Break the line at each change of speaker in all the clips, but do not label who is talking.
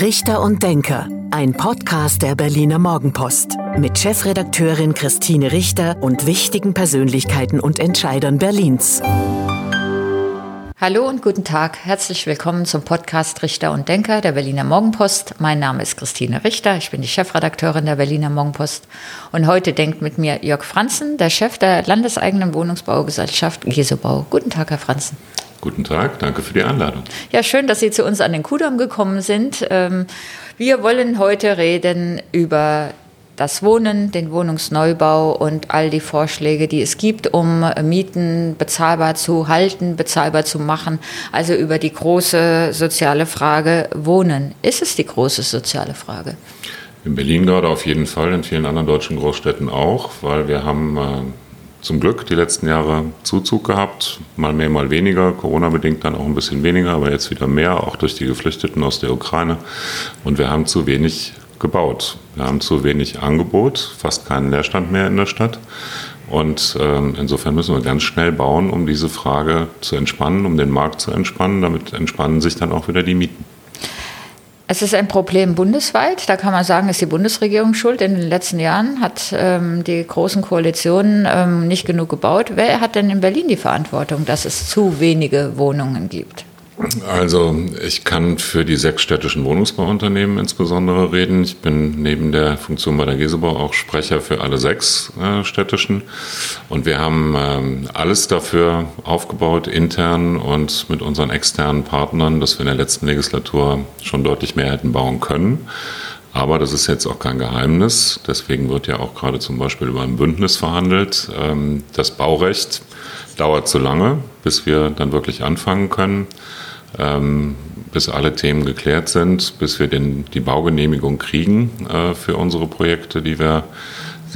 Richter und Denker, ein Podcast der Berliner Morgenpost mit Chefredakteurin Christine Richter und wichtigen Persönlichkeiten und Entscheidern Berlins.
Hallo und guten Tag. Herzlich willkommen zum Podcast Richter und Denker der Berliner Morgenpost. Mein Name ist Christine Richter. Ich bin die Chefredakteurin der Berliner Morgenpost. Und heute denkt mit mir Jörg Franzen, der Chef der landeseigenen Wohnungsbaugesellschaft Gesobau. Guten Tag, Herr Franzen.
Guten Tag, danke für die Einladung.
Ja, schön, dass Sie zu uns an den Kudamm gekommen sind. Ähm, wir wollen heute reden über das Wohnen, den Wohnungsneubau und all die Vorschläge, die es gibt, um Mieten bezahlbar zu halten, bezahlbar zu machen. Also über die große soziale Frage Wohnen. Ist es die große soziale Frage?
In Berlin gerade auf jeden Fall, in vielen anderen deutschen Großstädten auch, weil wir haben äh, zum Glück die letzten Jahre Zuzug gehabt, mal mehr, mal weniger, Corona-bedingt dann auch ein bisschen weniger, aber jetzt wieder mehr, auch durch die Geflüchteten aus der Ukraine. Und wir haben zu wenig gebaut. Wir haben zu wenig Angebot, fast keinen Leerstand mehr in der Stadt. Und ähm, insofern müssen wir ganz schnell bauen, um diese Frage zu entspannen, um den Markt zu entspannen. Damit entspannen sich dann auch wieder die Mieten.
Es ist ein Problem bundesweit. Da kann man sagen, ist die Bundesregierung schuld. In den letzten Jahren hat ähm, die großen Koalitionen ähm, nicht genug gebaut. Wer hat denn in Berlin die Verantwortung, dass es zu wenige Wohnungen gibt?
Also ich kann für die sechs städtischen Wohnungsbauunternehmen insbesondere reden. Ich bin neben der Funktion bei der Gesebau auch Sprecher für alle sechs äh, städtischen. Und wir haben ähm, alles dafür aufgebaut, intern und mit unseren externen Partnern, dass wir in der letzten Legislatur schon deutlich mehr hätten bauen können. Aber das ist jetzt auch kein Geheimnis. Deswegen wird ja auch gerade zum Beispiel über ein Bündnis verhandelt. Ähm, das Baurecht dauert zu lange, bis wir dann wirklich anfangen können ähm, bis alle Themen geklärt sind, bis wir den, die Baugenehmigung kriegen äh, für unsere Projekte, die wir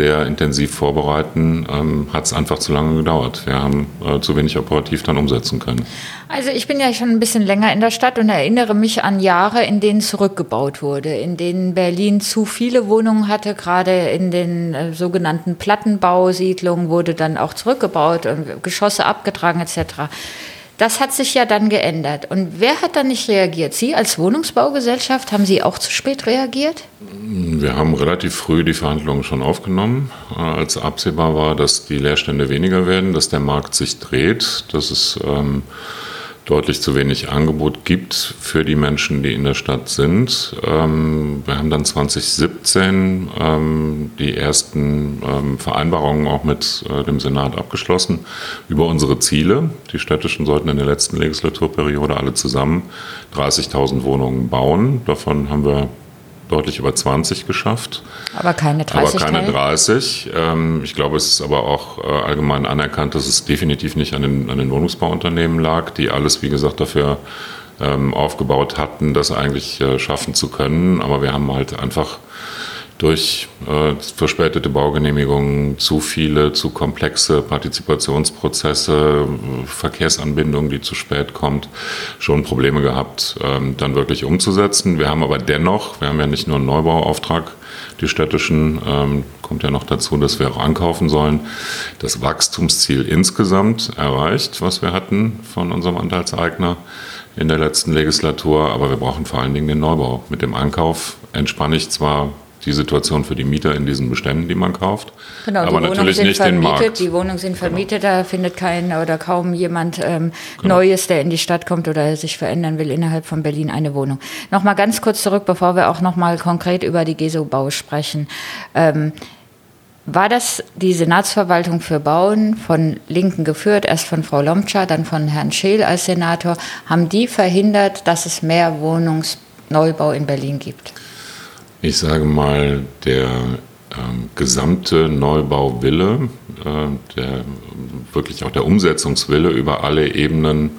sehr intensiv vorbereiten, ähm, hat es einfach zu lange gedauert. Wir haben äh, zu wenig operativ dann umsetzen können.
Also ich bin ja schon ein bisschen länger in der Stadt und erinnere mich an Jahre, in denen zurückgebaut wurde, in denen Berlin zu viele Wohnungen hatte, gerade in den äh, sogenannten Plattenbausiedlungen wurde dann auch zurückgebaut und Geschosse abgetragen etc. Das hat sich ja dann geändert. Und wer hat dann nicht reagiert? Sie als Wohnungsbaugesellschaft, haben Sie auch zu spät reagiert?
Wir haben relativ früh die Verhandlungen schon aufgenommen, äh, als absehbar war, dass die Leerstände weniger werden, dass der Markt sich dreht, dass es ähm, deutlich zu wenig Angebot gibt für die Menschen, die in der Stadt sind. Ähm, wir haben dann 2017 ähm, die ersten ähm, Vereinbarungen auch mit äh, dem Senat abgeschlossen über unsere Ziele. Die städtischen sollten in der letzten Legislaturperiode alle zusammen 30.000 Wohnungen bauen. Davon haben wir deutlich über 20 geschafft.
Aber keine 30.
Aber keine 30. Ähm, ich glaube, es ist aber auch äh, allgemein anerkannt, dass es definitiv nicht an den, an den Wohnungsbauunternehmen lag, die alles, wie gesagt, dafür ähm, aufgebaut hatten, das eigentlich äh, schaffen zu können. Aber wir haben halt einfach durch äh, verspätete Baugenehmigungen, zu viele, zu komplexe Partizipationsprozesse, Verkehrsanbindung, die zu spät kommt, schon Probleme gehabt, ähm, dann wirklich umzusetzen. Wir haben aber dennoch, wir haben ja nicht nur einen Neubauauftrag, die städtischen, ähm, kommt ja noch dazu, dass wir auch ankaufen sollen, das Wachstumsziel insgesamt erreicht, was wir hatten von unserem Anteilseigner in der letzten Legislatur, aber wir brauchen vor allen Dingen den Neubau. Mit dem Ankauf entspanne ich zwar die Situation für die Mieter in diesen Beständen, die man kauft.
Genau, aber natürlich nicht vermietet, den Markt. Die Wohnungen sind genau. vermietet, genau. da findet kein oder kaum jemand ähm, genau. Neues, der in die Stadt kommt oder sich verändern will, innerhalb von Berlin eine Wohnung. Nochmal ganz kurz zurück, bevor wir auch nochmal konkret über die GESO-Bau sprechen. Ähm, war das die Senatsverwaltung für Bauen von Linken geführt, erst von Frau Lomtscher, dann von Herrn Scheel als Senator? Haben die verhindert, dass es mehr Wohnungsneubau in Berlin gibt?
Ich sage mal, der ähm, gesamte Neubauwille, äh, der, wirklich auch der Umsetzungswille über alle Ebenen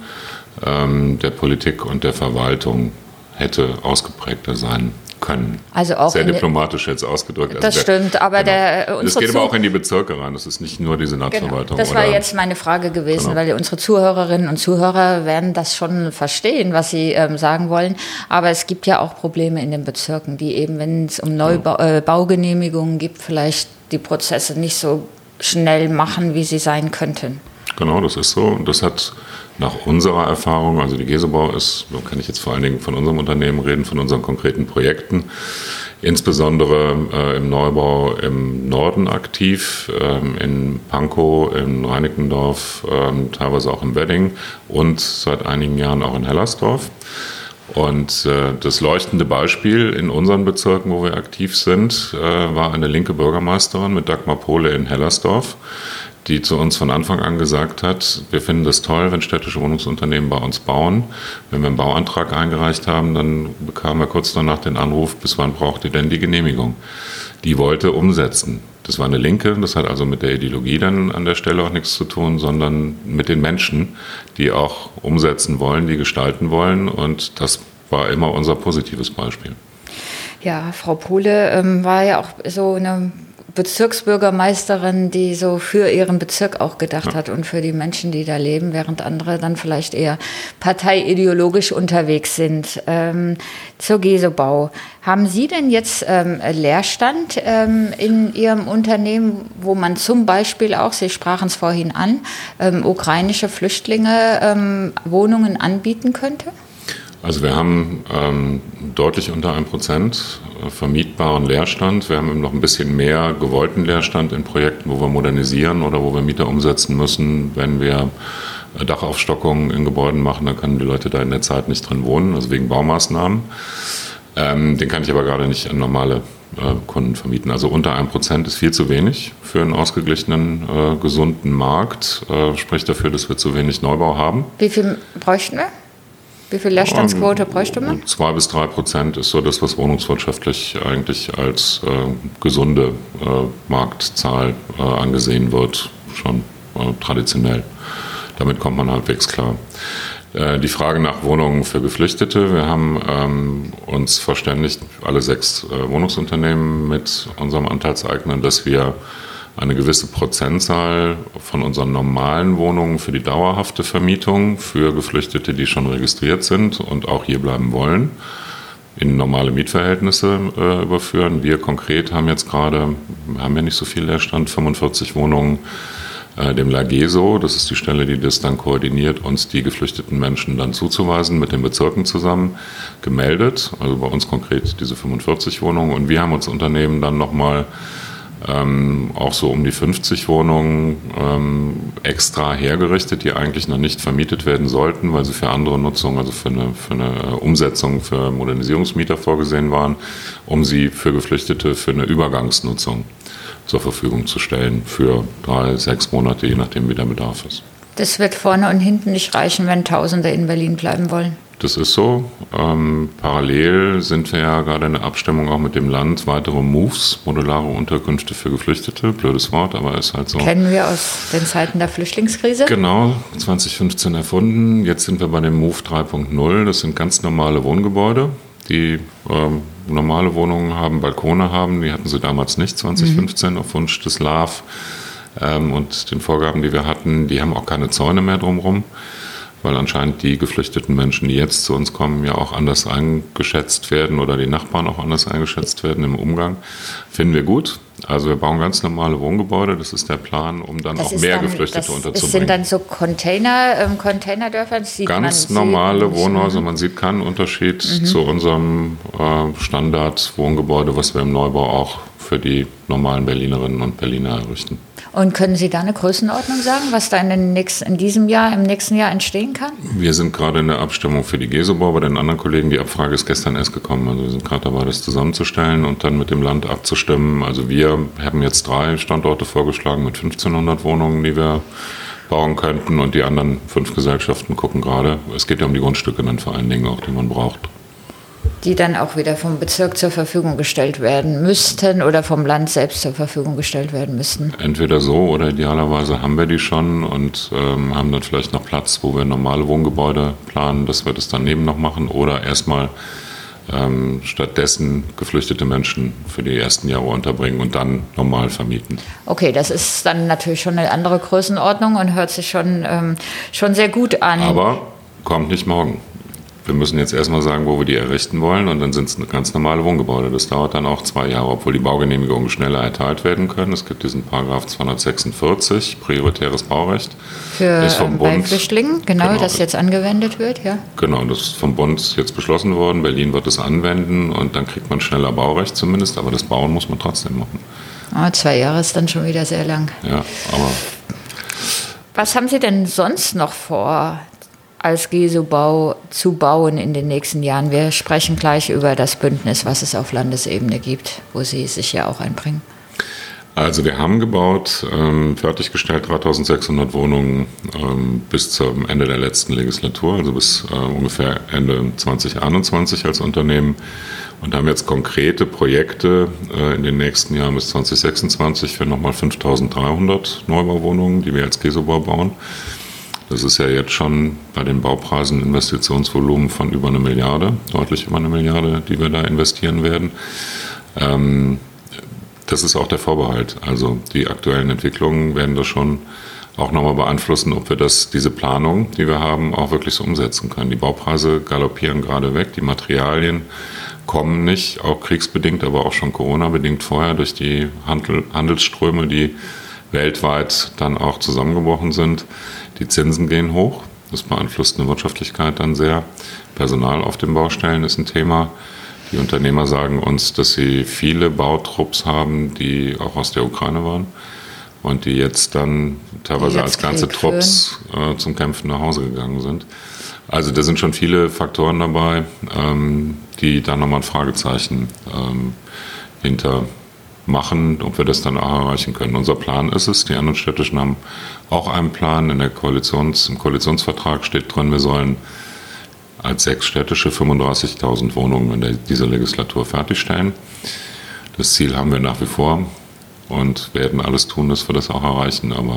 ähm, der Politik und der Verwaltung hätte ausgeprägter sein können.
Also auch
Sehr diplomatisch jetzt ausgedrückt.
Das also der, stimmt, aber genau. der
äh, Das geht aber auch in die Bezirke rein, das ist nicht nur die Senatsverwaltung.
Genau. Das war jetzt meine Frage gewesen, genau. weil unsere Zuhörerinnen und Zuhörer werden das schon verstehen, was sie ähm, sagen wollen. Aber es gibt ja auch Probleme in den Bezirken, die eben, wenn es um Neubaugenehmigungen äh, gibt, vielleicht die Prozesse nicht so schnell machen, wie sie sein könnten.
Genau, das ist so. Und das hat nach unserer Erfahrung, also die Gesebau ist, so kann ich jetzt vor allen Dingen von unserem Unternehmen reden, von unseren konkreten Projekten, insbesondere äh, im Neubau im Norden aktiv, ähm, in Pankow, in Reinickendorf, ähm, teilweise auch im Wedding und seit einigen Jahren auch in Hellersdorf. Und äh, das leuchtende Beispiel in unseren Bezirken, wo wir aktiv sind, äh, war eine linke Bürgermeisterin mit Dagmar Pohle in Hellersdorf, die zu uns von Anfang an gesagt hat, wir finden das toll, wenn städtische Wohnungsunternehmen bei uns bauen. Wenn wir einen Bauantrag eingereicht haben, dann bekamen wir kurz danach den Anruf, bis wann braucht ihr denn die Genehmigung? Die wollte umsetzen. Das war eine Linke, das hat also mit der Ideologie dann an der Stelle auch nichts zu tun, sondern mit den Menschen, die auch umsetzen wollen, die gestalten wollen. Und das war immer unser positives Beispiel.
Ja, Frau Pohle ähm, war ja auch so eine Bezirksbürgermeisterin, die so für ihren Bezirk auch gedacht ja. hat und für die Menschen, die da leben, während andere dann vielleicht eher parteiideologisch unterwegs sind. Ähm, zur Gesobau. Haben Sie denn jetzt ähm, Leerstand ähm, in Ihrem Unternehmen, wo man zum Beispiel auch, Sie sprachen es vorhin an, ähm, ukrainische Flüchtlinge ähm, Wohnungen anbieten könnte?
Also wir haben ähm, deutlich unter einem Prozent vermietbaren Leerstand. Wir haben noch ein bisschen mehr gewollten Leerstand in Projekten, wo wir modernisieren oder wo wir Mieter umsetzen müssen. Wenn wir Dachaufstockungen in Gebäuden machen, dann können die Leute da in der Zeit nicht drin wohnen, also wegen Baumaßnahmen. Ähm, den kann ich aber gerade nicht an normale äh, Kunden vermieten. Also unter einem Prozent ist viel zu wenig für einen ausgeglichenen, äh, gesunden Markt. Äh, spricht dafür, dass wir zu wenig Neubau haben.
Wie viel bräuchten wir? Wie viel Leerstandsquote bräuchte man?
Zwei bis drei Prozent ist so das, was wohnungswirtschaftlich eigentlich als äh, gesunde äh, Marktzahl äh, angesehen wird, schon äh, traditionell. Damit kommt man halbwegs klar. Äh, die Frage nach Wohnungen für Geflüchtete. Wir haben ähm, uns verständigt, alle sechs äh, Wohnungsunternehmen mit unserem Anteilseigner, dass wir eine gewisse Prozentzahl von unseren normalen Wohnungen für die dauerhafte Vermietung für Geflüchtete, die schon registriert sind und auch hier bleiben wollen, in normale Mietverhältnisse äh, überführen. Wir konkret haben jetzt gerade, haben ja nicht so viel Leerstand, 45 Wohnungen äh, dem Lageso, das ist die Stelle, die das dann koordiniert, uns die geflüchteten Menschen dann zuzuweisen, mit den Bezirken zusammen gemeldet. Also bei uns konkret diese 45 Wohnungen. Und wir haben uns Unternehmen dann nochmal ähm, auch so um die 50 Wohnungen ähm, extra hergerichtet, die eigentlich noch nicht vermietet werden sollten, weil sie für andere Nutzung, also für eine, für eine Umsetzung für Modernisierungsmieter vorgesehen waren, um sie für Geflüchtete für eine Übergangsnutzung zur Verfügung zu stellen für drei, sechs Monate, je nachdem wie der Bedarf ist.
Das wird vorne und hinten nicht reichen, wenn Tausende in Berlin bleiben wollen.
Das ist so. Ähm, parallel sind wir ja gerade in der Abstimmung auch mit dem Land weitere Moves, modulare Unterkünfte für Geflüchtete. Blödes Wort, aber ist halt so.
Kennen wir aus den Zeiten der Flüchtlingskrise?
Genau, 2015 erfunden. Jetzt sind wir bei dem Move 3.0. Das sind ganz normale Wohngebäude, die ähm, normale Wohnungen haben, Balkone haben. Die hatten sie damals nicht, 2015, mhm. auf Wunsch des LAV ähm, und den Vorgaben, die wir hatten. Die haben auch keine Zäune mehr drumherum weil anscheinend die geflüchteten Menschen, die jetzt zu uns kommen, ja auch anders eingeschätzt werden oder die Nachbarn auch anders eingeschätzt werden im Umgang. Finden wir gut. Also wir bauen ganz normale Wohngebäude, das ist der Plan, um dann das auch mehr dann, Geflüchtete das, unterzubringen. Das
sind dann so Container, ähm, Containerdörfer?
ganz normale Wohnhäuser, man sieht keinen Unterschied mhm. zu unserem äh, Standard-Wohngebäude, was wir im Neubau auch für die normalen Berlinerinnen und Berliner errichten.
Und können Sie da eine Größenordnung sagen, was da in, nächsten, in, diesem Jahr, im nächsten Jahr entstehen kann?
Wir sind gerade in der Abstimmung für die Gesobau. Bei den anderen Kollegen, die Abfrage ist gestern erst gekommen. Also wir sind gerade dabei, das zusammenzustellen und dann mit dem Land abzustimmen. Also wir haben jetzt drei Standorte vorgeschlagen mit 1500 Wohnungen, die wir bauen könnten. Und die anderen fünf Gesellschaften gucken gerade. Es geht ja um die Grundstücke dann vor allen Dingen auch, die man braucht
die dann auch wieder vom Bezirk zur Verfügung gestellt werden müssten oder vom Land selbst zur Verfügung gestellt werden müssten.
Entweder so oder idealerweise haben wir die schon und ähm, haben dann vielleicht noch Platz, wo wir normale Wohngebäude planen, dass wir das daneben noch machen oder erstmal ähm, stattdessen geflüchtete Menschen für die ersten Jahre unterbringen und dann normal vermieten.
Okay, das ist dann natürlich schon eine andere Größenordnung und hört sich schon, ähm, schon sehr gut an.
Aber kommt nicht morgen wir müssen jetzt erstmal sagen, wo wir die errichten wollen und dann sind es ganz normale Wohngebäude. Das dauert dann auch zwei Jahre, obwohl die Baugenehmigungen schneller erteilt werden können. Es gibt diesen Paragraph 246, prioritäres Baurecht.
Für ist vom Bund, Flüchtlingen, genau, genau, das jetzt angewendet wird, ja.
Genau, das ist vom Bund jetzt beschlossen worden. Berlin wird es anwenden und dann kriegt man schneller Baurecht zumindest, aber das Bauen muss man trotzdem machen.
Oh, zwei Jahre ist dann schon wieder sehr lang.
Ja, aber.
Was haben Sie denn sonst noch vor, als GESO-Bau zu bauen in den nächsten Jahren? Wir sprechen gleich über das Bündnis, was es auf Landesebene gibt, wo Sie sich ja auch einbringen.
Also wir haben gebaut, ähm, fertiggestellt 3600 Wohnungen ähm, bis zum Ende der letzten Legislatur, also bis äh, ungefähr Ende 2021 als Unternehmen und haben jetzt konkrete Projekte äh, in den nächsten Jahren bis 2026 für nochmal 5300 Neubauwohnungen, die wir als Käsebau bauen. Das ist ja jetzt schon bei den Baupreisen Investitionsvolumen von über eine Milliarde, deutlich über eine Milliarde, die wir da investieren werden. Ähm, das ist auch der Vorbehalt. Also die aktuellen Entwicklungen werden das schon auch nochmal beeinflussen, ob wir das, diese Planung, die wir haben, auch wirklich so umsetzen können. Die Baupreise galoppieren gerade weg, die Materialien kommen nicht, auch kriegsbedingt, aber auch schon Corona-bedingt vorher durch die Handel, Handelsströme, die weltweit dann auch zusammengebrochen sind. Die Zinsen gehen hoch, das beeinflusst eine Wirtschaftlichkeit dann sehr. Personal auf den Baustellen ist ein Thema. Die Unternehmer sagen uns, dass sie viele Bautrupps haben, die auch aus der Ukraine waren und die jetzt dann teilweise jetzt als ganze Trupps äh, zum Kämpfen nach Hause gegangen sind. Also da sind schon viele Faktoren dabei, ähm, die da nochmal ein Fragezeichen ähm, hinter machen, ob wir das dann auch erreichen können. Unser Plan ist es, die anderen Städtischen haben auch einen Plan. In der Koalitions, Im Koalitionsvertrag steht drin, wir sollen als sechs städtische 35.000 Wohnungen in der, dieser Legislatur fertigstellen. Das Ziel haben wir nach wie vor und werden alles tun, dass wir das auch erreichen. Aber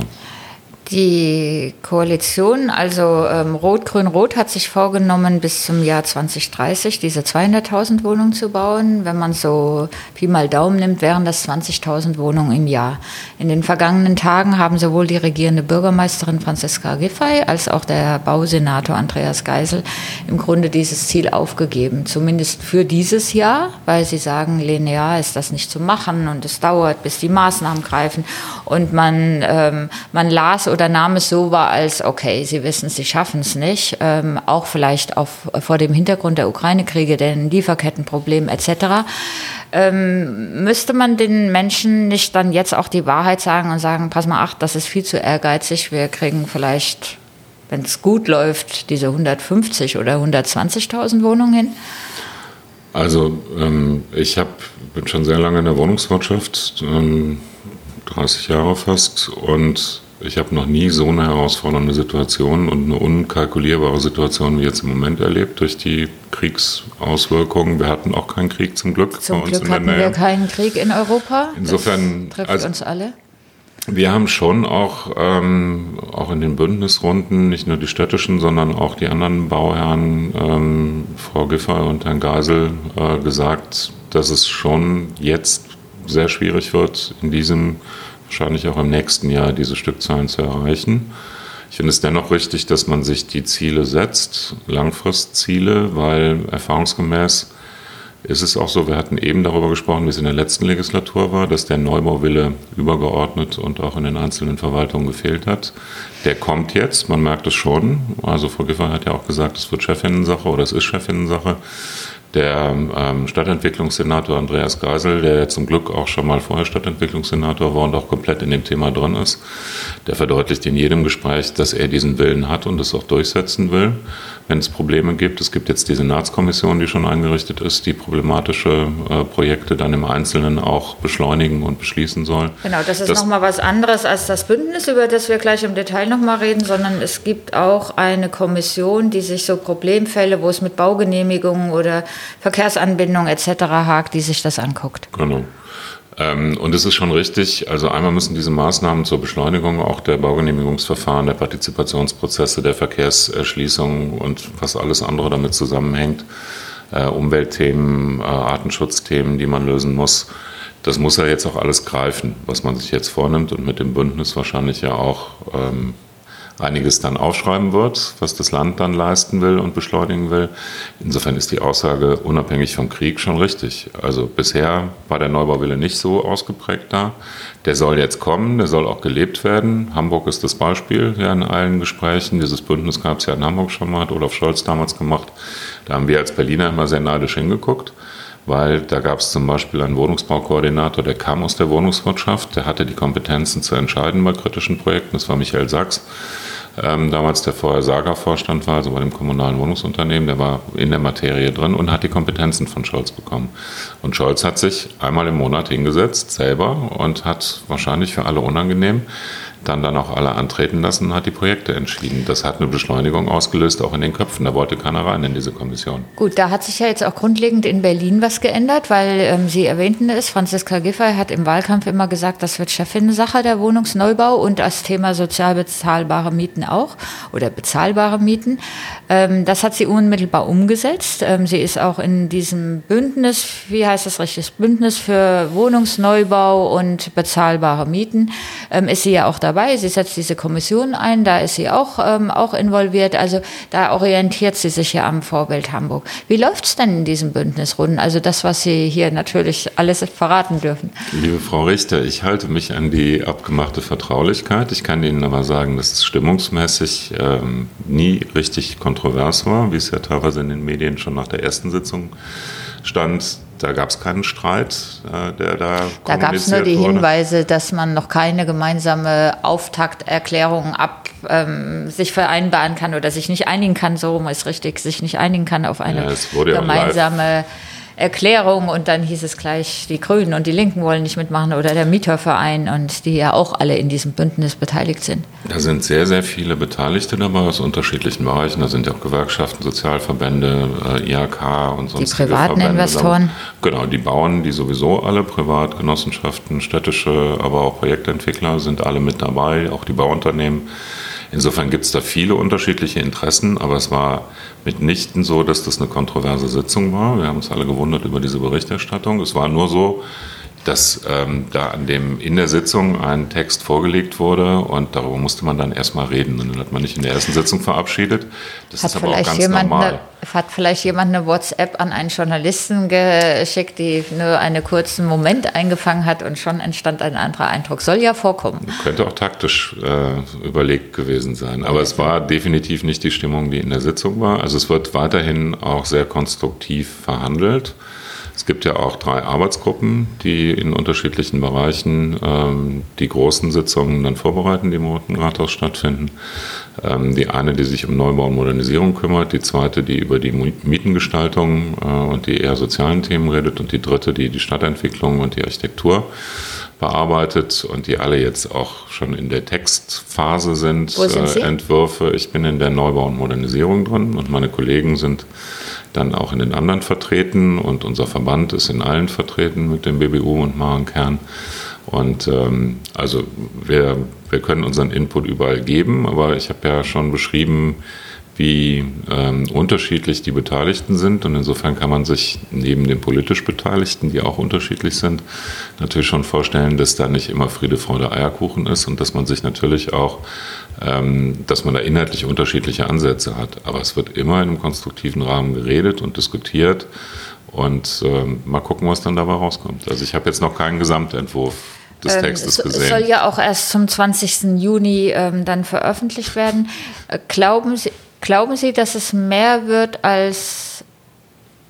die Koalition, also ähm, Rot-Grün-Rot, hat sich vorgenommen, bis zum Jahr 2030 diese 200.000 Wohnungen zu bauen. Wenn man so Pi mal Daumen nimmt, wären das 20.000 Wohnungen im Jahr. In den vergangenen Tagen haben sowohl die regierende Bürgermeisterin Franziska Giffey als auch der Bausenator Andreas Geisel im Grunde dieses Ziel aufgegeben. Zumindest für dieses Jahr, weil sie sagen, linear ist das nicht zu machen und es dauert, bis die Maßnahmen greifen. Und man, ähm, man las oder nahm es so wahr, als okay, Sie wissen, Sie schaffen es nicht, ähm, auch vielleicht auf, vor dem Hintergrund der Ukraine-Kriege, den Lieferkettenproblemen etc. Ähm, müsste man den Menschen nicht dann jetzt auch die Wahrheit sagen und sagen, pass mal, ach, das ist viel zu ehrgeizig, wir kriegen vielleicht, wenn es gut läuft, diese 150 oder 120.000 Wohnungen hin?
Also ähm, ich hab, bin schon sehr lange in der Wohnungswirtschaft, ähm, 30 Jahre fast, und ich habe noch nie so eine herausfordernde Situation und eine unkalkulierbare Situation wie jetzt im Moment erlebt durch die Kriegsauswirkungen. Wir hatten auch keinen Krieg zum Glück
zum bei uns Glück in der hatten Nähe. wir keinen Krieg in Europa.
Insofern
das trifft also, uns alle.
Wir haben schon auch, ähm, auch in den Bündnisrunden, nicht nur die städtischen, sondern auch die anderen Bauherren, ähm, Frau Giffer und Herrn Geisel, äh, gesagt, dass es schon jetzt sehr schwierig wird, in diesem wahrscheinlich auch im nächsten Jahr diese Stückzahlen zu erreichen. Ich finde es dennoch richtig, dass man sich die Ziele setzt, Langfristziele, weil erfahrungsgemäß ist es auch so, wir hatten eben darüber gesprochen, wie es in der letzten Legislatur war, dass der Neubauville übergeordnet und auch in den einzelnen Verwaltungen gefehlt hat. Der kommt jetzt, man merkt es schon. Also Frau Giffer hat ja auch gesagt, es wird Chefinnensache oder es ist Chefinnensache. Der ähm, Stadtentwicklungssenator Andreas Geisel, der zum Glück auch schon mal vorher Stadtentwicklungssenator war und auch komplett in dem Thema drin ist, der verdeutlicht in jedem Gespräch, dass er diesen Willen hat und es auch durchsetzen will, wenn es Probleme gibt. Es gibt jetzt die Senatskommission, die schon eingerichtet ist, die problematische äh, Projekte dann im Einzelnen auch beschleunigen und beschließen soll.
Genau, das ist nochmal was anderes als das Bündnis, über das wir gleich im Detail nochmal reden, sondern es gibt auch eine Kommission, die sich so Problemfälle, wo es mit Baugenehmigungen oder Verkehrsanbindung etc. hakt, die sich das anguckt.
Genau. Ähm, und es ist schon richtig, also einmal müssen diese Maßnahmen zur Beschleunigung auch der Baugenehmigungsverfahren, der Partizipationsprozesse, der Verkehrserschließung und was alles andere damit zusammenhängt, äh, Umweltthemen, äh, Artenschutzthemen, die man lösen muss, das muss ja jetzt auch alles greifen, was man sich jetzt vornimmt und mit dem Bündnis wahrscheinlich ja auch ähm, einiges dann aufschreiben wird, was das Land dann leisten will und beschleunigen will. Insofern ist die Aussage unabhängig vom Krieg schon richtig. Also bisher war der Neubauville nicht so ausgeprägt da. Der soll jetzt kommen, der soll auch gelebt werden. Hamburg ist das Beispiel ja in allen Gesprächen. Dieses Bündnis gab es ja in Hamburg schon mal, hat Olaf Scholz damals gemacht. Da haben wir als Berliner immer sehr neidisch hingeguckt weil da gab es zum Beispiel einen Wohnungsbaukoordinator, der kam aus der Wohnungswirtschaft, der hatte die Kompetenzen zu entscheiden bei kritischen Projekten, das war Michael Sachs. Ähm, damals der vorher Saga-Vorstand war, also bei dem kommunalen Wohnungsunternehmen, der war in der Materie drin und hat die Kompetenzen von Scholz bekommen. Und Scholz hat sich einmal im Monat hingesetzt, selber, und hat wahrscheinlich für alle unangenehm dann dann auch alle antreten lassen und hat die Projekte entschieden. Das hat eine Beschleunigung ausgelöst, auch in den Köpfen. Da wollte keiner rein in diese Kommission.
Gut, da hat sich ja jetzt auch grundlegend in Berlin was geändert, weil ähm, Sie erwähnten es, Franziska Giffey hat im Wahlkampf immer gesagt, das wird Chefin-Sache der Wohnungsneubau und das Thema sozial bezahlbare Mieten auch oder bezahlbare Mieten. Ähm, das hat sie unmittelbar umgesetzt. Ähm, sie ist auch in diesem Bündnis, wie heißt das richtig, Bündnis für Wohnungsneubau und bezahlbare Mieten, ähm, ist sie ja auch dabei dabei. Sie setzt diese Kommission ein, da ist sie auch, ähm, auch involviert. Also da orientiert sie sich ja am Vorbild Hamburg. Wie läuft es denn in diesen Bündnisrunden? Also das, was Sie hier natürlich alles verraten dürfen.
Liebe Frau Richter, ich halte mich an die abgemachte Vertraulichkeit. Ich kann Ihnen aber sagen, dass es stimmungsmäßig ähm, nie richtig kontrovers war, wie es ja teilweise in den Medien schon nach der ersten Sitzung stand. Da gab es keinen Streit, äh, der da.
Da gab es nur die wurde. Hinweise, dass man noch keine gemeinsame Auftakterklärung ab ähm, sich vereinbaren kann oder sich nicht einigen kann, so rum ist richtig, sich nicht einigen kann auf eine ja, gemeinsame. Erklärung und dann hieß es gleich, die Grünen und die Linken wollen nicht mitmachen oder der Mieterverein und die ja auch alle in diesem Bündnis beteiligt sind.
Da sind sehr, sehr viele Beteiligte dabei aus unterschiedlichen Bereichen. Da sind ja auch Gewerkschaften, Sozialverbände, äh, IHK und sonst.
Die privaten Verbände. Investoren?
Genau, die Bauern, die sowieso alle Privatgenossenschaften, städtische, aber auch Projektentwickler sind alle mit dabei, auch die Bauunternehmen. Insofern gibt es da viele unterschiedliche Interessen, aber es war mitnichten so, dass das eine kontroverse Sitzung war. Wir haben uns alle gewundert über diese Berichterstattung. Es war nur so, dass ähm, da an dem, in der Sitzung ein Text vorgelegt wurde und darüber musste man dann erstmal reden. Und dann hat man nicht in der ersten Sitzung verabschiedet. Das
hat
ist aber auch ganz
normal. Eine, hat vielleicht jemand eine WhatsApp an einen Journalisten geschickt, die nur einen kurzen Moment eingefangen hat und schon entstand ein anderer Eindruck. Soll ja vorkommen.
Könnte auch taktisch äh, überlegt gewesen sein. Aber es war definitiv nicht die Stimmung, die in der Sitzung war. Also es wird weiterhin auch sehr konstruktiv verhandelt. Es gibt ja auch drei Arbeitsgruppen, die in unterschiedlichen Bereichen ähm, die großen Sitzungen dann vorbereiten, die im Roten Rathaus stattfinden. Ähm, die eine, die sich um Neubau und Modernisierung kümmert, die zweite, die über die Mietengestaltung äh, und die eher sozialen Themen redet und die dritte, die die Stadtentwicklung und die Architektur bearbeitet und die alle jetzt auch schon in der Textphase sind.
sind äh,
Entwürfe. Ich bin in der Neubau und Modernisierung drin und meine Kollegen sind dann auch in den anderen vertreten und unser Verband ist in allen vertreten mit dem BBU und Marenkern. Und ähm, also wir, wir können unseren Input überall geben, aber ich habe ja schon beschrieben, wie ähm, unterschiedlich die Beteiligten sind. Und insofern kann man sich neben den politisch Beteiligten, die auch unterschiedlich sind, natürlich schon vorstellen, dass da nicht immer Friede, Freude, Eierkuchen ist und dass man sich natürlich auch, ähm, dass man da inhaltlich unterschiedliche Ansätze hat. Aber es wird immer in einem konstruktiven Rahmen geredet und diskutiert. Und ähm, mal gucken, was dann dabei rauskommt. Also ich habe jetzt noch keinen Gesamtentwurf des ähm, Textes gesehen.
Es soll ja auch erst zum 20. Juni ähm, dann veröffentlicht werden. Äh, glauben Sie, Glauben Sie, dass es mehr wird als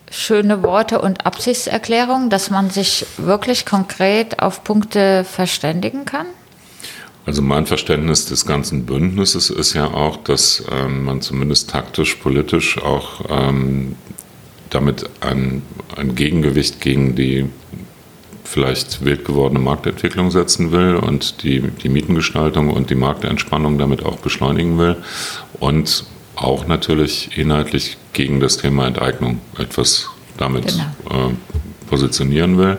schöne Worte und Absichtserklärungen, dass man sich wirklich konkret auf Punkte verständigen kann?
Also mein Verständnis des ganzen Bündnisses ist ja auch, dass ähm, man zumindest taktisch, politisch auch ähm, damit ein, ein Gegengewicht gegen die vielleicht wild gewordene Marktentwicklung setzen will und die, die Mietengestaltung und die Marktentspannung damit auch beschleunigen will und auch natürlich inhaltlich gegen das Thema Enteignung etwas damit genau. äh, positionieren will.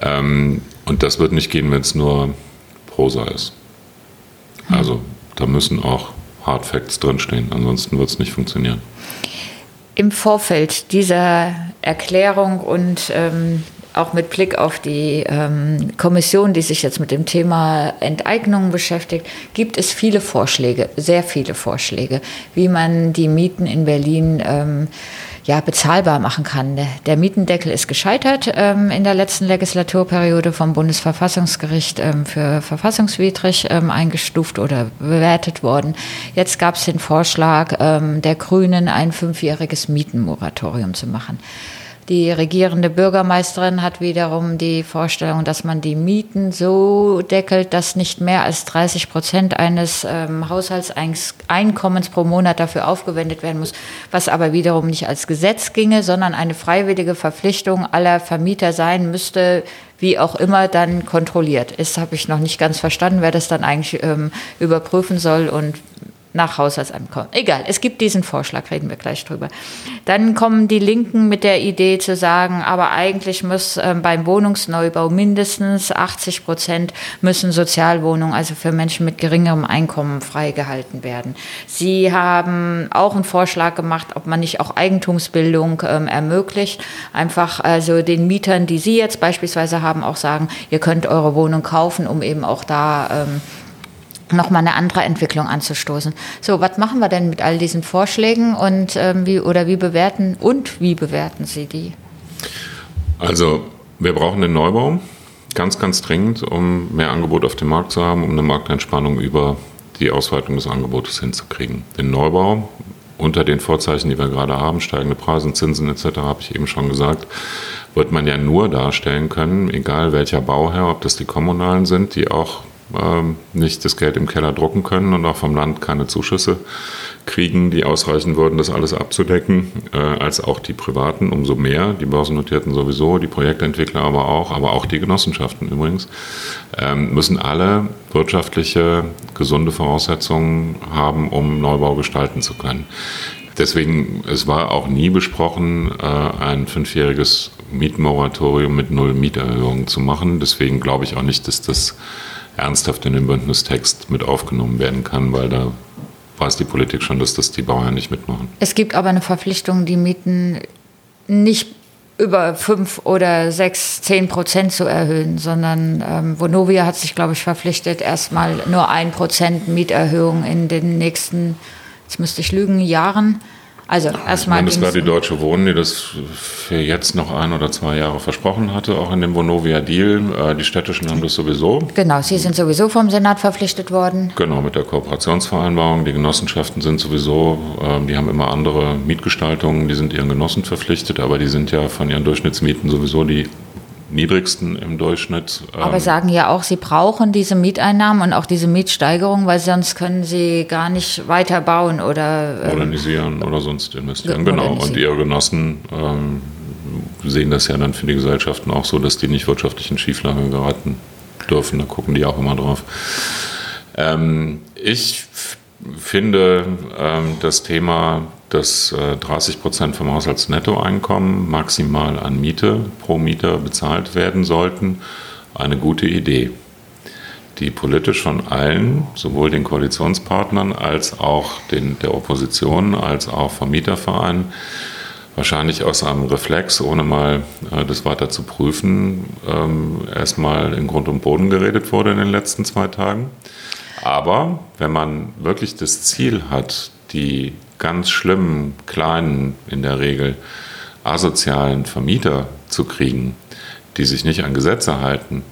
Ähm, und das wird nicht gehen, wenn es nur Prosa ist. Hm. Also da müssen auch Hard Facts drinstehen, ansonsten wird es nicht funktionieren.
Im Vorfeld dieser Erklärung und ähm, auch mit Blick auf die ähm, Kommission, die sich jetzt mit dem Thema Enteignung beschäftigt, gibt es viele Vorschläge, sehr viele Vorschläge, wie man die Mieten in Berlin ähm, ja, bezahlbar machen kann. Der Mietendeckel ist gescheitert ähm, in der letzten Legislaturperiode vom Bundesverfassungsgericht ähm, für verfassungswidrig ähm, eingestuft oder bewertet worden. Jetzt gab es den Vorschlag ähm, der Grünen, ein fünfjähriges Mietenmoratorium zu machen. Die regierende Bürgermeisterin hat wiederum die Vorstellung, dass man die Mieten so deckelt, dass nicht mehr als 30 Prozent eines ähm, Haushaltseinkommens pro Monat dafür aufgewendet werden muss, was aber wiederum nicht als Gesetz ginge, sondern eine freiwillige Verpflichtung aller Vermieter sein müsste, wie auch immer dann kontrolliert ist. Habe ich noch nicht ganz verstanden, wer das dann eigentlich ähm, überprüfen soll und nach Haushaltseinkommen. Egal, es gibt diesen Vorschlag, reden wir gleich drüber. Dann kommen die Linken mit der Idee zu sagen, aber eigentlich muss äh, beim Wohnungsneubau mindestens 80 Prozent müssen Sozialwohnungen, also für Menschen mit geringerem Einkommen, freigehalten werden. Sie haben auch einen Vorschlag gemacht, ob man nicht auch Eigentumsbildung ähm, ermöglicht. Einfach also den Mietern, die Sie jetzt beispielsweise haben, auch sagen, ihr könnt eure Wohnung kaufen, um eben auch da ähm, nochmal eine andere Entwicklung anzustoßen. So, was machen wir denn mit all diesen Vorschlägen und ähm, wie oder wie bewerten und wie bewerten Sie die?
Also, wir brauchen den Neubau ganz, ganz dringend, um mehr Angebot auf dem Markt zu haben, um eine Marktentspannung über die Ausweitung des Angebotes hinzukriegen. Den Neubau unter den Vorzeichen, die wir gerade haben, steigende Preise, Zinsen etc., habe ich eben schon gesagt, wird man ja nur darstellen können, egal welcher Bauherr, ob das die kommunalen sind, die auch nicht das Geld im Keller drucken können und auch vom Land keine Zuschüsse kriegen, die ausreichen würden, das alles abzudecken, äh, als auch die Privaten, umso mehr, die Börsennotierten sowieso, die Projektentwickler aber auch, aber auch die Genossenschaften übrigens, ähm, müssen alle wirtschaftliche, gesunde Voraussetzungen haben, um Neubau gestalten zu können. Deswegen, es war auch nie besprochen, äh, ein fünfjähriges Mietmoratorium mit null Mieterhöhungen zu machen. Deswegen glaube ich auch nicht, dass das ernsthaft in den Bündnistext mit aufgenommen werden kann, weil da weiß die Politik schon, dass das die Bauern nicht mitmachen.
Es gibt aber eine Verpflichtung, die Mieten nicht über fünf oder sechs, zehn Prozent zu erhöhen, sondern ähm, Vonovia hat sich, glaube ich, verpflichtet, erstmal nur ein Prozent Mieterhöhung in den nächsten, jetzt müsste ich lügen, Jahren
also erstmal. Das war die Deutsche Wohnen, die das für jetzt noch ein oder zwei Jahre versprochen hatte, auch in dem Vonovia-Deal. Äh, die städtischen haben das sowieso.
Genau, sie sind sowieso vom Senat verpflichtet worden.
Genau, mit der Kooperationsvereinbarung. Die Genossenschaften sind sowieso, ähm, die haben immer andere Mietgestaltungen, die sind ihren Genossen verpflichtet, aber die sind ja von ihren Durchschnittsmieten sowieso die niedrigsten im Durchschnitt.
Aber ähm, sagen ja auch, sie brauchen diese Mieteinnahmen und auch diese Mietsteigerung, weil sonst können sie gar nicht weiter bauen oder
ähm, modernisieren oder sonst investieren. Genau. Und ihre Genossen ähm, sehen das ja dann für die Gesellschaften auch so, dass die nicht wirtschaftlich in Schieflage geraten dürfen. Da gucken die auch immer drauf. Ähm, ich finde ähm, das Thema, dass äh, 30 Prozent vom Haushaltsnettoeinkommen maximal an Miete pro Mieter bezahlt werden sollten, eine gute Idee, die politisch von allen, sowohl den Koalitionspartnern als auch den, der Opposition, als auch vom Mieterverein, wahrscheinlich aus einem Reflex, ohne mal äh, das weiter zu prüfen, ähm, erstmal in Grund und Boden geredet wurde in den letzten zwei Tagen. Aber wenn man wirklich das Ziel hat, die ganz schlimmen, kleinen, in der Regel asozialen Vermieter zu kriegen, die sich nicht an Gesetze halten,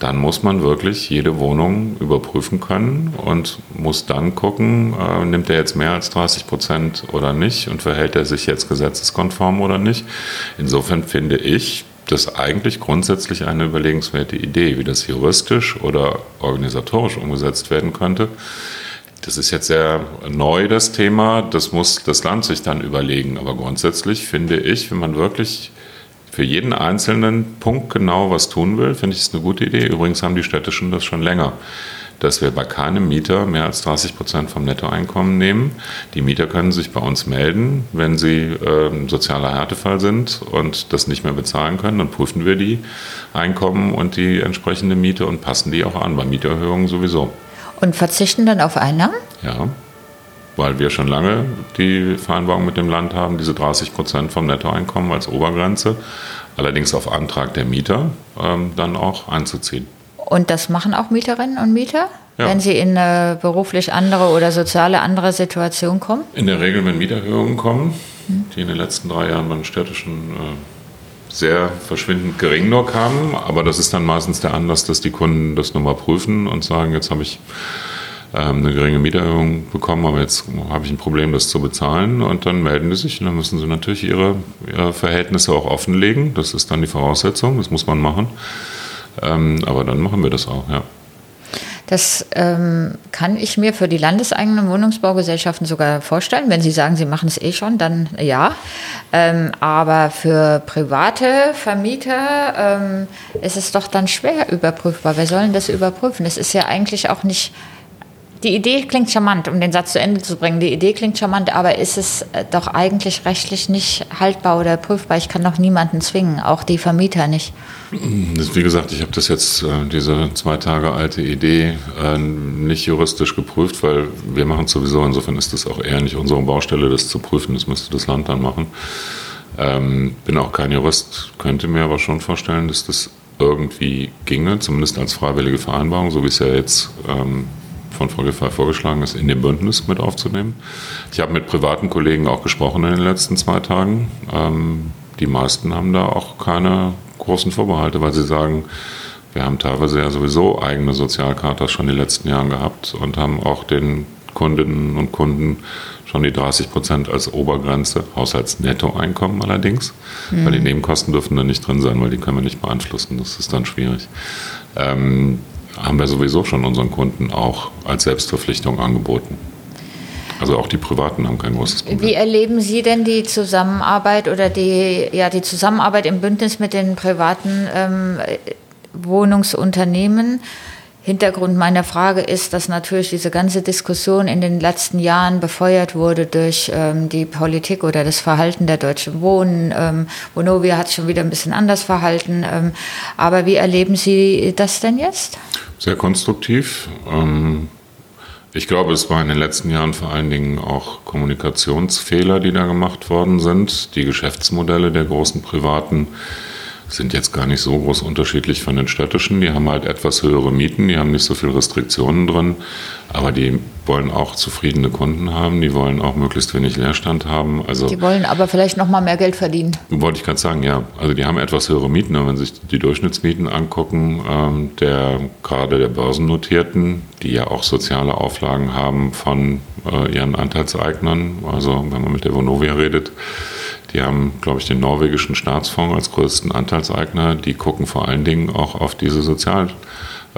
dann muss man wirklich jede Wohnung überprüfen können und muss dann gucken, äh, nimmt er jetzt mehr als 30 Prozent oder nicht und verhält er sich jetzt gesetzeskonform oder nicht. Insofern finde ich, das eigentlich grundsätzlich eine überlegenswerte Idee, wie das juristisch oder organisatorisch umgesetzt werden könnte. Das ist jetzt sehr neu, das Thema. Das muss das Land sich dann überlegen. Aber grundsätzlich finde ich, wenn man wirklich für jeden einzelnen Punkt genau was tun will, finde ich es eine gute Idee. Übrigens haben die Städtischen das schon länger dass wir bei keinem Mieter mehr als 30 Prozent vom Nettoeinkommen nehmen. Die Mieter können sich bei uns melden, wenn sie äh, sozialer Härtefall sind und das nicht mehr bezahlen können. Dann prüfen wir die Einkommen und die entsprechende Miete und passen die auch an, bei Mieterhöhungen sowieso.
Und verzichten dann auf Einnahmen?
Ja. weil wir schon lange die Vereinbarung mit dem Land haben, diese 30 Prozent vom Nettoeinkommen als Obergrenze, allerdings auf Antrag der Mieter ähm, dann auch einzuziehen.
Und das machen auch Mieterinnen und Mieter? Ja. Wenn sie in eine beruflich andere oder soziale andere Situation kommen?
In der Regel, wenn Mieterhöhungen kommen, hm. die in den letzten drei Jahren bei den städtischen äh, sehr verschwindend gering nur kamen. Aber das ist dann meistens der Anlass, dass die Kunden das nochmal prüfen und sagen, jetzt habe ich ähm, eine geringe Mieterhöhung bekommen, aber jetzt habe ich ein Problem, das zu bezahlen. Und dann melden die sich und dann müssen sie natürlich ihre, Verhältnisse auch offenlegen. Das ist dann die Voraussetzung, das muss man machen. Ähm, aber dann machen wir das auch, ja.
Das ähm, kann ich mir für die landeseigenen Wohnungsbaugesellschaften sogar vorstellen. Wenn Sie sagen, Sie machen es eh schon, dann ja. Ähm, aber für private Vermieter ähm, ist es doch dann schwer überprüfbar. Wer soll denn das überprüfen? Es ist ja eigentlich auch nicht die Idee klingt charmant, um den Satz zu Ende zu bringen. Die Idee klingt charmant, aber ist es äh, doch eigentlich rechtlich nicht haltbar oder prüfbar? Ich kann doch niemanden zwingen, auch die Vermieter nicht.
Wie gesagt, ich habe das jetzt, äh, diese zwei Tage alte Idee, äh, nicht juristisch geprüft, weil wir machen es sowieso. Insofern ist das auch eher nicht unsere Baustelle, das zu prüfen. Das müsste das Land dann machen. Ähm, bin auch kein Jurist, könnte mir aber schon vorstellen, dass das irgendwie ginge, zumindest als freiwillige Vereinbarung, so wie es ja jetzt ähm, von Frau Giffey vorgeschlagen ist, in dem Bündnis mit aufzunehmen. Ich habe mit privaten Kollegen auch gesprochen in den letzten zwei Tagen. Ähm, die meisten haben da auch keine großen Vorbehalte, weil sie sagen, wir haben teilweise ja sowieso eigene Sozialkartas schon in den letzten Jahren gehabt und haben auch den Kundinnen und Kunden schon die 30 Prozent als Obergrenze, Haushaltsnettoeinkommen allerdings, mhm. weil die Nebenkosten dürfen da nicht drin sein, weil die können wir nicht beeinflussen. Das ist dann schwierig. Ähm, haben wir sowieso schon unseren Kunden auch als Selbstverpflichtung angeboten. Also auch die Privaten haben kein großes Problem.
Wie erleben Sie denn die Zusammenarbeit oder die, ja, die Zusammenarbeit im Bündnis mit den privaten ähm, Wohnungsunternehmen? Hintergrund meiner Frage ist, dass natürlich diese ganze Diskussion in den letzten Jahren befeuert wurde durch ähm, die Politik oder das Verhalten der Deutschen Wohnen. Ähm, Vonovia hat schon wieder ein bisschen anders verhalten. Ähm, aber wie erleben Sie das denn jetzt?
Sehr konstruktiv. Ähm, ich glaube, es war in den letzten Jahren vor allen Dingen auch Kommunikationsfehler, die da gemacht worden sind. Die Geschäftsmodelle der großen privaten sind jetzt gar nicht so groß unterschiedlich von den städtischen. Die haben halt etwas höhere Mieten, die haben nicht so viele Restriktionen drin, aber die wollen auch zufriedene Kunden haben, die wollen auch möglichst wenig Leerstand haben. Also
die wollen aber vielleicht noch mal mehr Geld verdienen.
Wollte ich gerade sagen, ja. Also die haben etwas höhere Mieten, wenn sich die Durchschnittsmieten angucken, ähm, der gerade der Börsennotierten, die ja auch soziale Auflagen haben von äh, ihren Anteilseignern. Also wenn man mit der Vonovia redet, die haben, glaube ich, den norwegischen Staatsfonds als größten Anteilseigner. Die gucken vor allen Dingen auch auf diese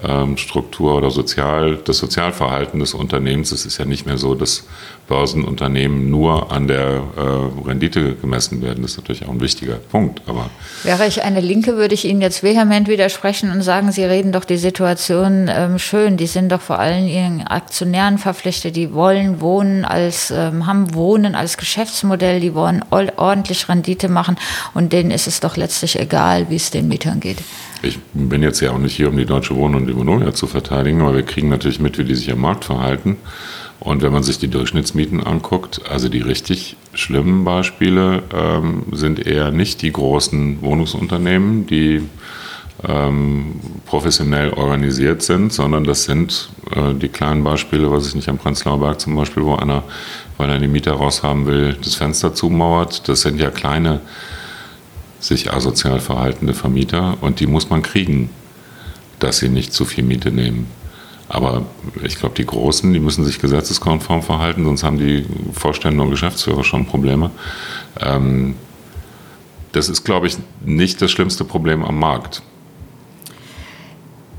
Sozialstruktur oder Sozial, das Sozialverhalten des Unternehmens. Es ist ja nicht mehr so, dass Börsenunternehmen nur an der äh, Rendite gemessen werden. Das ist natürlich auch ein wichtiger Punkt. Aber
Wäre ich eine Linke, würde ich Ihnen jetzt vehement widersprechen und sagen, Sie reden doch die Situation ähm, schön. Die sind doch vor allem Ihren Aktionären verpflichtet. Die wollen Wohnen als, ähm, haben Wohnen als Geschäftsmodell. Die wollen ordentlich Rendite machen. Und denen ist es doch letztlich egal, wie es den Mietern geht.
Ich bin jetzt ja auch nicht hier, um die Deutsche Wohnen und die Vonovia zu verteidigen, aber wir kriegen natürlich mit, wie die sich am Markt verhalten. Und wenn man sich die Durchschnittsmieten anguckt, also die richtig schlimmen Beispiele ähm, sind eher nicht die großen Wohnungsunternehmen, die ähm, professionell organisiert sind, sondern das sind äh, die kleinen Beispiele, was ich nicht am Prenzlauer Berg zum Beispiel, wo einer, weil er die Mieter raushaben will, das Fenster zumauert. Das sind ja kleine, sich asozial verhaltende Vermieter und die muss man kriegen, dass sie nicht zu viel Miete nehmen. Aber ich glaube, die Großen, die müssen sich gesetzeskonform verhalten, sonst haben die Vorstände und Geschäftsführer schon Probleme. Ähm, das ist, glaube ich, nicht das schlimmste Problem am Markt.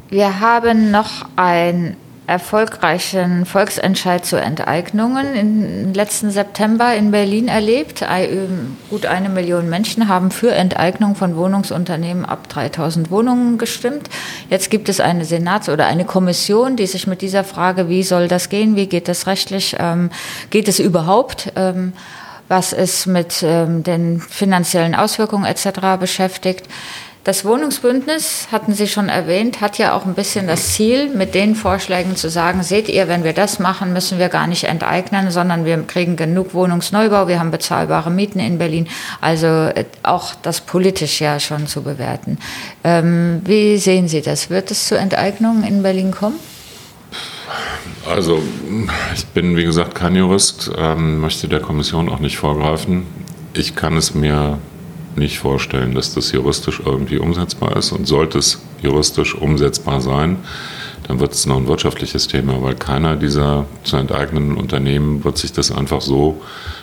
Wir haben noch ein erfolgreichen Volksentscheid zu Enteignungen im letzten September in Berlin erlebt. Ähm, gut eine Million Menschen haben für Enteignung von Wohnungsunternehmen ab 3000 Wohnungen gestimmt. Jetzt gibt es eine Senats- oder eine Kommission, die sich mit dieser Frage, wie soll das gehen, wie geht das rechtlich, ähm, geht es überhaupt, ähm, was ist mit den finanziellen Auswirkungen etc. beschäftigt. Das Wohnungsbündnis, hatten Sie schon erwähnt, hat ja auch ein bisschen das Ziel, mit den Vorschlägen zu sagen, seht ihr, wenn wir das machen, müssen wir gar nicht enteignen, sondern wir kriegen genug Wohnungsneubau, wir haben bezahlbare Mieten in Berlin. Also äh, auch das politisch ja schon zu bewerten. Ähm, wie sehen Sie das? Wird es zu Enteignungen in Berlin kommen?
Also ich bin, wie gesagt, kein Jurist, ähm, möchte der Kommission auch nicht vorgreifen. Ich kann es mir nicht vorstellen, dass das juristisch irgendwie umsetzbar ist. Und sollte es juristisch umsetzbar sein, dann wird es noch ein wirtschaftliches Thema, weil keiner dieser zu enteignenden Unternehmen wird sich das einfach so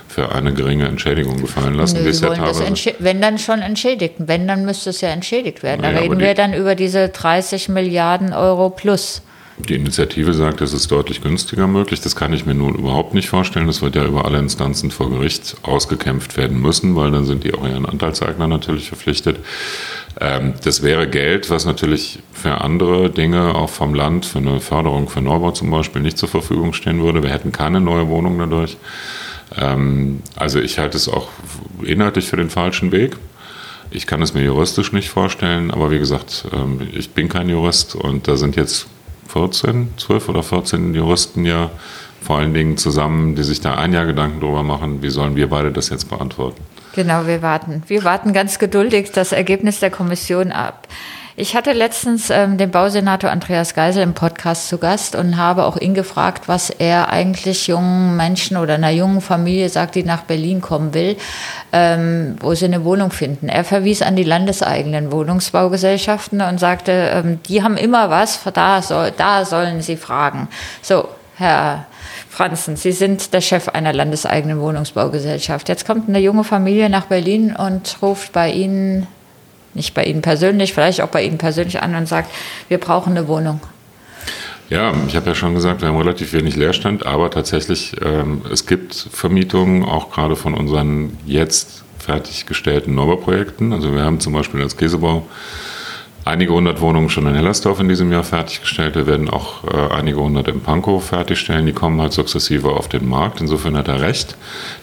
für eine geringe Entschädigung gefallen lassen.
Nö, ja wenn dann schon entschädigt. Wenn, dann müsste es ja entschädigt werden. Da ja, reden wir dann über diese 30 Milliarden Euro plus.
Die Initiative sagt, es ist deutlich günstiger möglich. Das kann ich mir nun überhaupt nicht vorstellen. Das wird ja über alle Instanzen vor Gericht ausgekämpft werden müssen, weil dann sind die auch ihren Anteilseigner natürlich verpflichtet. Ähm, das wäre Geld, was natürlich für andere Dinge, auch vom Land, für eine Förderung für Neubau zum Beispiel, nicht zur Verfügung stehen würde. Wir hätten keine neue Wohnung dadurch. Ähm, also ich halte es auch inhaltlich für den falschen Weg. Ich kann es mir juristisch nicht vorstellen, aber wie gesagt, ähm, ich bin kein Jurist und da sind jetzt 14, 12 oder 14 Juristen ja vor allen Dingen zusammen, die sich da ein Jahr Gedanken darüber machen, wie sollen wir beide das jetzt beantworten.
Genau, wir warten. Wir warten ganz geduldig das Ergebnis der Kommission ab. Ich hatte letztens ähm, den Bausenator Andreas Geisel im Podcast zu Gast und habe auch ihn gefragt, was er eigentlich jungen Menschen oder einer jungen Familie sagt, die nach Berlin kommen will, ähm, wo sie eine Wohnung finden. Er verwies an die landeseigenen Wohnungsbaugesellschaften und sagte, ähm, die haben immer was, da, soll, da sollen sie fragen. So, Herr Franzen, Sie sind der Chef einer landeseigenen Wohnungsbaugesellschaft. Jetzt kommt eine junge Familie nach Berlin und ruft bei Ihnen nicht bei Ihnen persönlich, vielleicht auch bei Ihnen persönlich an und sagt, wir brauchen eine Wohnung?
Ja, ich habe ja schon gesagt, wir haben relativ wenig Leerstand, aber tatsächlich, ähm, es gibt Vermietungen, auch gerade von unseren jetzt fertiggestellten Neubauprojekten. Also wir haben zum Beispiel als Käsebau einige hundert Wohnungen schon in Hellersdorf in diesem Jahr fertiggestellt. Wir werden auch äh, einige hundert in Pankow fertigstellen. Die kommen halt sukzessive auf den Markt. Insofern hat er recht,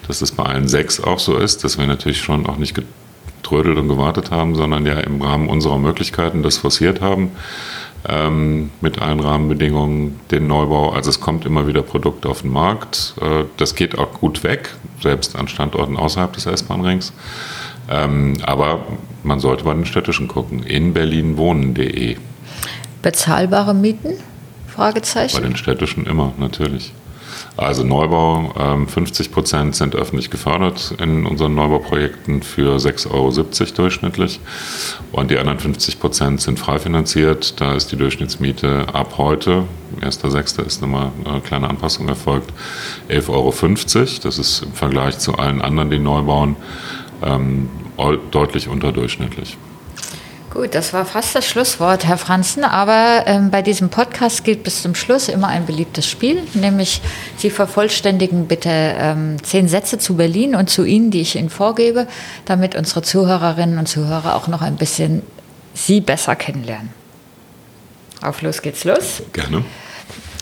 dass es bei allen sechs auch so ist, dass wir natürlich schon auch nicht getrödelt und gewartet haben, sondern ja im Rahmen unserer Möglichkeiten das forciert haben ähm, mit allen Rahmenbedingungen, den Neubau. Also es kommt immer wieder Produkte auf den Markt. Äh, das geht auch gut weg, selbst an Standorten außerhalb des S-Bahn-Rings. Ähm, aber man sollte bei den städtischen gucken. In berlinwohnen.de.
Bezahlbare Mieten? Fragezeichen.
Bei den städtischen immer, natürlich. Also Neubau, 50 ähm, Prozent sind öffentlich gefördert in unseren Neubauprojekten für 6,70 Euro durchschnittlich. Und die anderen 50 Prozent sind frei finanziert. Da ist die Durchschnittsmiete ab heute, 1.6. ist nochmal eine kleine Anpassung erfolgt, 11,50 Euro. Das ist im Vergleich zu allen anderen, die neu bauen, ähm, deutlich unterdurchschnittlich.
Gut, das war fast das Schlusswort, Herr Franzen. Aber ähm, bei diesem Podcast gilt bis zum Schluss immer ein beliebtes Spiel, nämlich Sie vervollständigen bitte ähm, zehn Sätze zu Berlin und zu Ihnen, die ich Ihnen vorgebe, damit unsere Zuhörerinnen und Zuhörer auch noch ein bisschen Sie besser kennenlernen. Auf los geht's los.
Gerne.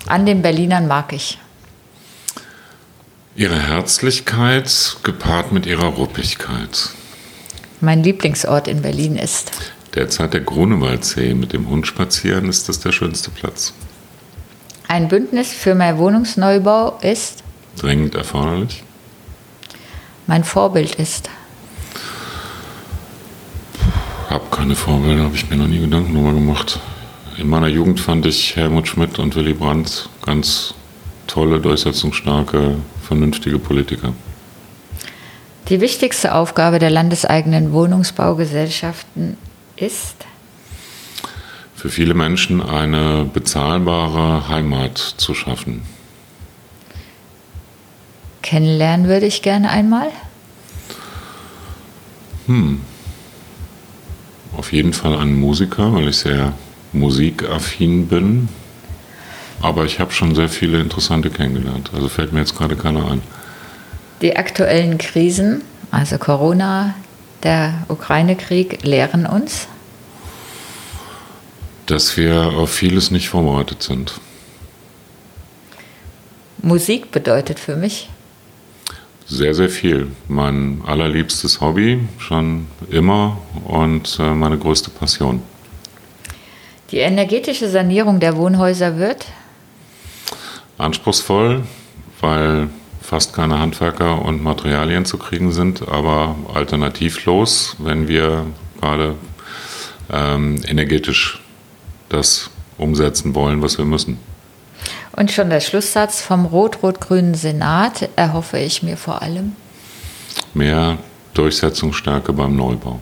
An den Berlinern mag ich.
Ihre Herzlichkeit gepaart mit ihrer Ruppigkeit.
Mein Lieblingsort in Berlin ist
Derzeit der Grunewaldsee. Mit dem Hund spazieren ist das der schönste Platz.
Ein Bündnis für mehr Wohnungsneubau ist?
Dringend erforderlich.
Mein Vorbild ist?
Hab keine Vorbilder, habe ich mir noch nie Gedanken darüber gemacht. In meiner Jugend fand ich Helmut Schmidt und Willy Brandt ganz tolle, durchsetzungsstarke, vernünftige Politiker.
Die wichtigste Aufgabe der landeseigenen Wohnungsbaugesellschaften ist?
Für viele Menschen eine bezahlbare Heimat zu schaffen.
Kennenlernen würde ich gerne einmal.
Hm. Auf jeden Fall einen Musiker, weil ich sehr musikaffin bin. Aber ich habe schon sehr viele interessante kennengelernt. Also fällt mir jetzt gerade keiner ein.
Die aktuellen Krisen, also Corona, der Ukraine-Krieg lehren uns?
Dass wir auf vieles nicht vorbereitet sind.
Musik bedeutet für mich?
Sehr, sehr viel. Mein allerliebstes Hobby, schon immer und äh, meine größte Passion.
Die energetische Sanierung der Wohnhäuser wird?
Anspruchsvoll, weil fast keine Handwerker und Materialien zu kriegen sind, aber alternativlos, wenn wir gerade ähm, energetisch das umsetzen wollen, was wir müssen.
Und schon der Schlusssatz vom rot-rot-grünen Senat erhoffe ich mir vor allem.
Mehr Durchsetzungsstärke beim Neubau.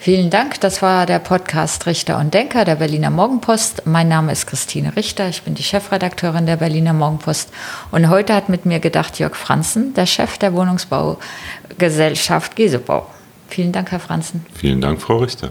Vielen Dank. Das war der Podcast Richter und Denker der Berliner Morgenpost. Mein Name ist Christine Richter. Ich bin die Chefredakteurin der Berliner Morgenpost. Und heute hat mit mir gedacht Jörg Franzen, der Chef der Wohnungsbaugesellschaft Gesebau. Vielen Dank, Herr Franzen.
Vielen Dank, Frau Richter.